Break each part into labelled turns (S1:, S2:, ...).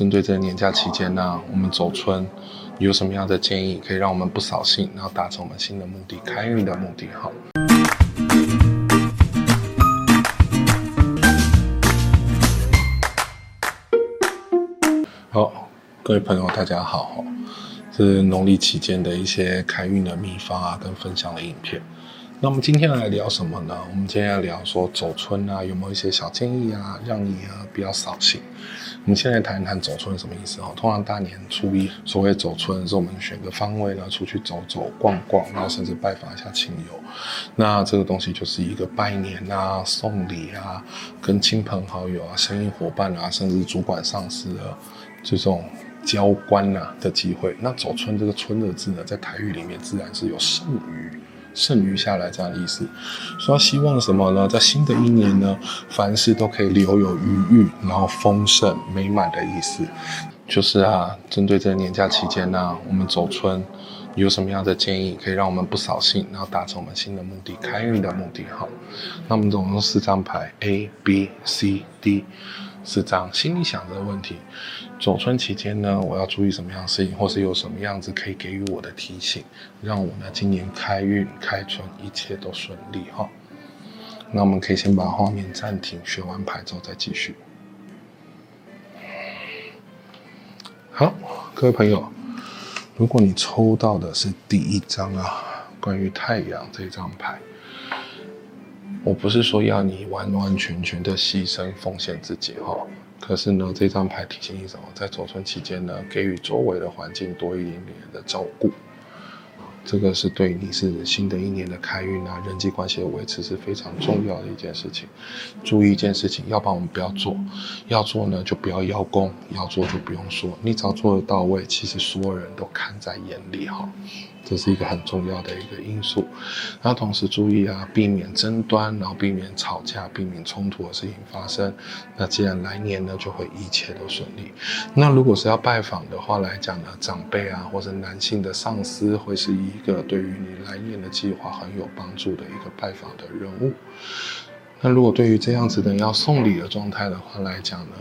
S1: 针对这个年假期间呢，我们走春有什么样的建议，可以让我们不扫兴，然后达成我们新的目的，开运的目的？好。好，各位朋友，大家好，是农历期间的一些开运的秘方啊，跟分享的影片。那我们今天来聊什么呢？我们今天要聊说走春啊，有没有一些小建议啊，让你啊比较扫兴。我们现在谈一谈走春什么意思哦？通常大年初一，所谓走春是我们选个方位呢，出去走走逛逛，然后甚至拜访一下亲友。那这个东西就是一个拜年啊、送礼啊、跟亲朋好友啊、生意伙伴啊，甚至主管上司的这种交关啊的机会。那走春这个春的字呢，在台语里面自然是有剩余。剩余下来这样意思，所以希望什么呢？在新的一年呢，凡事都可以留有余裕，然后丰盛美满的意思。就是啊，针对这个年假期间呢、我们走春有什么样的建议，可以让我们不扫兴，然后达成我们新的目的，开运的目的。好，那我们总共四张牌，A、B、C、D。是这样，心里想着的问题，走春期间呢，我要注意什么样的事情，或是有什么样子可以给予我的提醒，让我呢今年开运开春一切都顺利哈。那我们可以先把画面暂停，选完牌之后再继续。好，各位朋友，如果你抽到的是第一张啊，关于太阳这张牌。我不是说要你完完全全的牺牲奉献自己哈，可是呢，这张牌提醒你什么？在走春期间呢，给予周围的环境多一点点的照顾。这个是对你是新的一年的开运啊，人际关系的维持是非常重要的一件事情。注意一件事情，要不然我们不要做，要做呢就不要邀功，要做就不用说，你只要做得到位，其实所有人都看在眼里哈。这是一个很重要的一个因素。然后同时注意啊，避免争端，然后避免吵架，避免冲突的事情发生。那既然来年呢，就会一切都顺利。那如果是要拜访的话来讲呢，长辈啊，或者男性的上司，会是一个对于你来年的计划很有帮助的一个拜访的人物。那如果对于这样子的要送礼的状态的话来讲呢，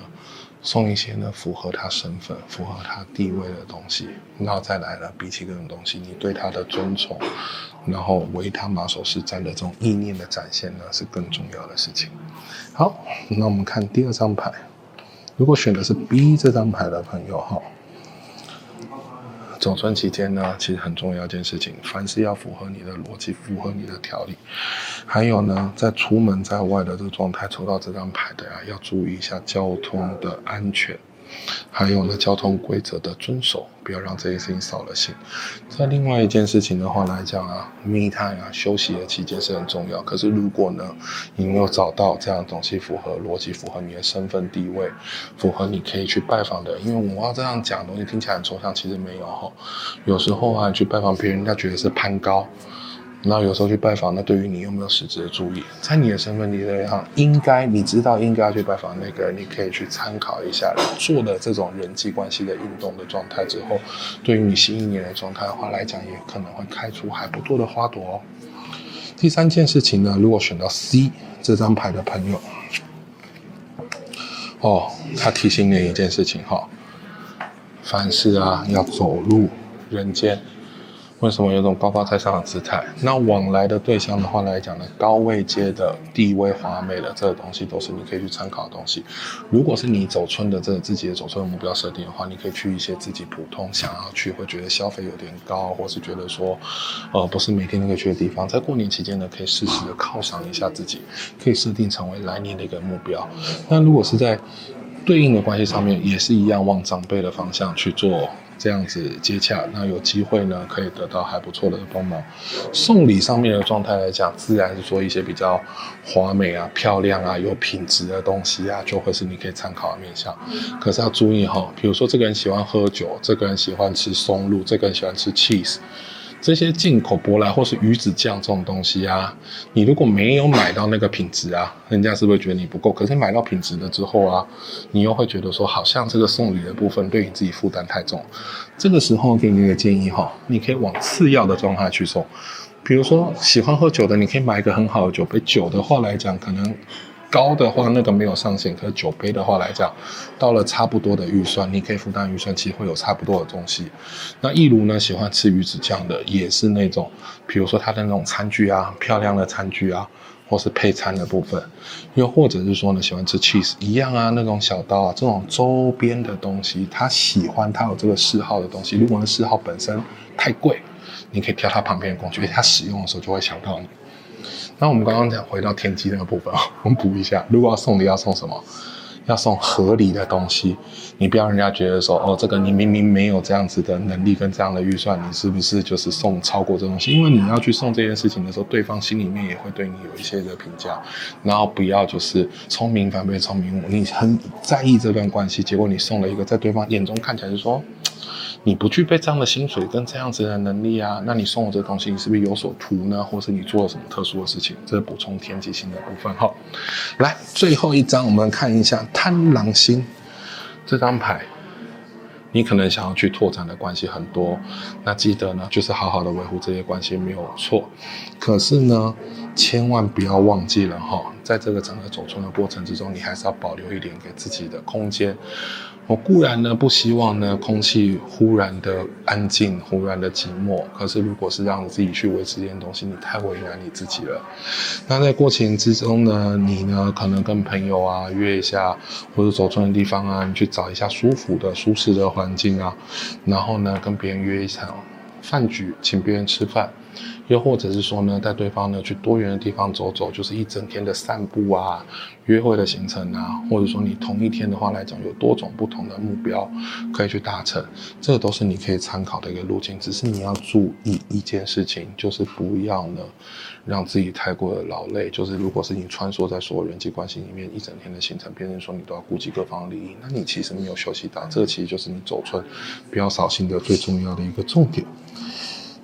S1: 送一些呢符合他身份、符合他地位的东西，然后再来了，比起这种东西，你对他的尊崇，然后为他马首是瞻的这种意念的展现呢，是更重要的事情。好，那我们看第二张牌，如果选的是 B 这张牌的朋友哈。走春期间呢，其实很重要一件事情，凡事要符合你的逻辑，符合你的条理。还有呢，在出门在外的这个状态，抽到这张牌的呀，要注意一下交通的安全。还有呢，交通规则的遵守，不要让这些事情扫了兴。在另外一件事情的话来讲啊，me time 啊，休息的期间是很重要。可是如果呢，你没有找到这样东西符合逻辑，符合你的身份地位，符合你可以去拜访的，因为我要这样讲东西听起来很抽象，其实没有哈。有时候啊，你去拜访别人，人家觉得是攀高。那有时候去拜访，那对于你有没有实质的注意？在你的身份地位上，应该你知道应该要去拜访那个人，你可以去参考一下，做了这种人际关系的运动的状态之后，对于你新一年的状态的话来讲，也可能会开出还不错的花朵哦。第三件事情呢，如果选到 C 这张牌的朋友，哦，他提醒你一件事情哈，凡事啊要走入人间。为什么有种高高在上的姿态？那往来的对象的话来讲呢，高位阶的、地位华美的这个东西，都是你可以去参考的东西。如果是你走春的这个自己的走春的目标设定的话，你可以去一些自己普通想要去，会觉得消费有点高，或是觉得说，呃，不是每天都可以去的地方。在过年期间呢，可以适时的犒赏一下自己，可以设定成为来年的一个目标。那如果是在对应的关系上面，也是一样往长辈的方向去做。这样子接洽，那有机会呢，可以得到还不错的帮忙。送礼上面的状态来讲，自然是说一些比较华美啊、漂亮啊、有品质的东西啊，就会是你可以参考的面向。可是要注意哈，比如说这个人喜欢喝酒，这个人喜欢吃松露，这个人喜欢吃 cheese。这些进口舶来或是鱼子酱这种东西啊，你如果没有买到那个品质啊，人家是不是觉得你不够？可是买到品质了之后啊，你又会觉得说，好像这个送礼的部分对你自己负担太重。这个时候给你一个建议哈，你可以往次要的状态去送。比如说喜欢喝酒的，你可以买一个很好的酒杯。酒的话来讲，可能高的话，那个没有上限。可是酒杯的话来讲，到了差不多的预算，你可以负担预算，其实会有差不多的东西。那一如呢，喜欢吃鱼子酱的，也是那种，比如说它的那种餐具啊，漂亮的餐具啊，或是配餐的部分，又或者是说呢，喜欢吃 cheese 一样啊，那种小刀啊，这种周边的东西，他喜欢他有这个嗜好的东西。如果那嗜好本身太贵，你可以挑他旁边的工具，他使用的时候就会想到你。那我们刚刚讲回到天机那个部分，我们补一下，如果要送礼要送什么？要送合理的东西，你不要人家觉得说，哦，这个你明明没有这样子的能力跟这样的预算，你是不是就是送超过这东西？因为你要去送这件事情的时候，对方心里面也会对你有一些的评价，然后不要就是聪明反被聪明误，你很在意这段关系，结果你送了一个在对方眼中看起来是说。你不具备这样的薪水跟这样子的能力啊，那你送我这东西，你是不是有所图呢？或是你做了什么特殊的事情？这是补充天机星的部分哈。来，最后一张，我们看一下贪狼星这张牌。你可能想要去拓展的关系很多，那记得呢，就是好好的维护这些关系没有错。可是呢，千万不要忘记了哈，在这个整个走春的过程之中，你还是要保留一点给自己的空间。我固然呢不希望呢空气忽然的安静，忽然的寂寞。可是如果是让你自己去维持这件东西，你太为难你自己了。那在过程之中呢，你呢可能跟朋友啊约一下，或者走春的地方啊，你去找一下舒服的、舒适的环境啊，然后呢跟别人约一场饭局，请别人吃饭。又或者是说呢，带对方呢去多元的地方走走，就是一整天的散步啊、约会的行程啊，或者说你同一天的话来讲，有多种不同的目标可以去达成，这个都是你可以参考的一个路径。只是你要注意一件事情，就是不要呢让自己太过的劳累。就是如果是你穿梭在所有人际关系里面一整天的行程，别人说你都要顾及各方的利益，那你其实没有休息到。这个其实就是你走春不要扫兴的最重要的一个重点。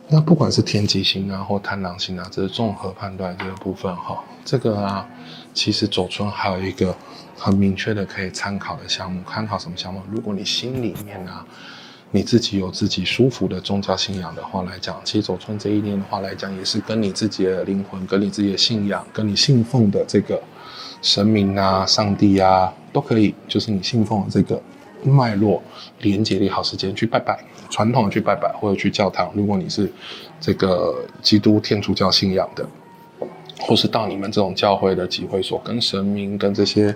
S1: 那不管是天机星啊，或贪狼星啊，这是综合判断这个部分哈。这个啊，其实走春还有一个很明确的可以参考的项目，参考什么项目？如果你心里面啊，你自己有自己舒服的宗教信仰的话来讲，其实走春这一年的话来讲，也是跟你自己的灵魂、跟你自己的信仰、跟你信奉的这个神明啊、上帝啊，都可以，就是你信奉的这个。脉络连接的好时间去拜拜，传统的去拜拜或者去教堂。如果你是这个基督天主教信仰的，或是到你们这种教会的集会所，跟神明、跟这些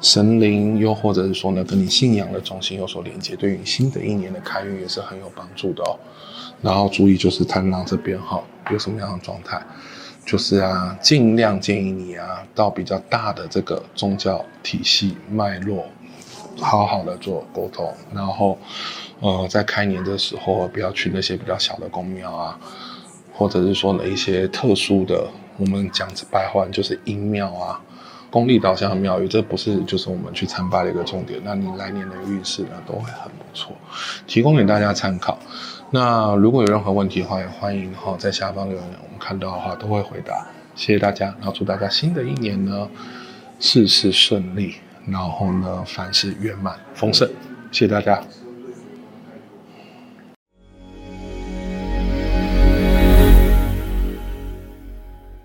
S1: 神灵，又或者是说呢，跟你信仰的中心有所连接，对于新的一年的开运也是很有帮助的哦。然后注意就是贪狼这边哈，有什么样的状态，就是啊，尽量建议你啊，到比较大的这个宗教体系脉络。好好的做沟通，然后，呃，在开年的时候不要去那些比较小的宫庙啊，或者是说呢一些特殊的，我们讲白话就是阴庙啊，功利导向的庙宇，这不是就是我们去参拜的一个重点。那你来年的运势呢都会很不错，提供给大家参考。那如果有任何问题的话，也欢迎哈在下方留言，我们看到的话都会回答。谢谢大家，然后祝大家新的一年呢事事顺利。然后呢，凡事圆满丰盛，谢谢大家。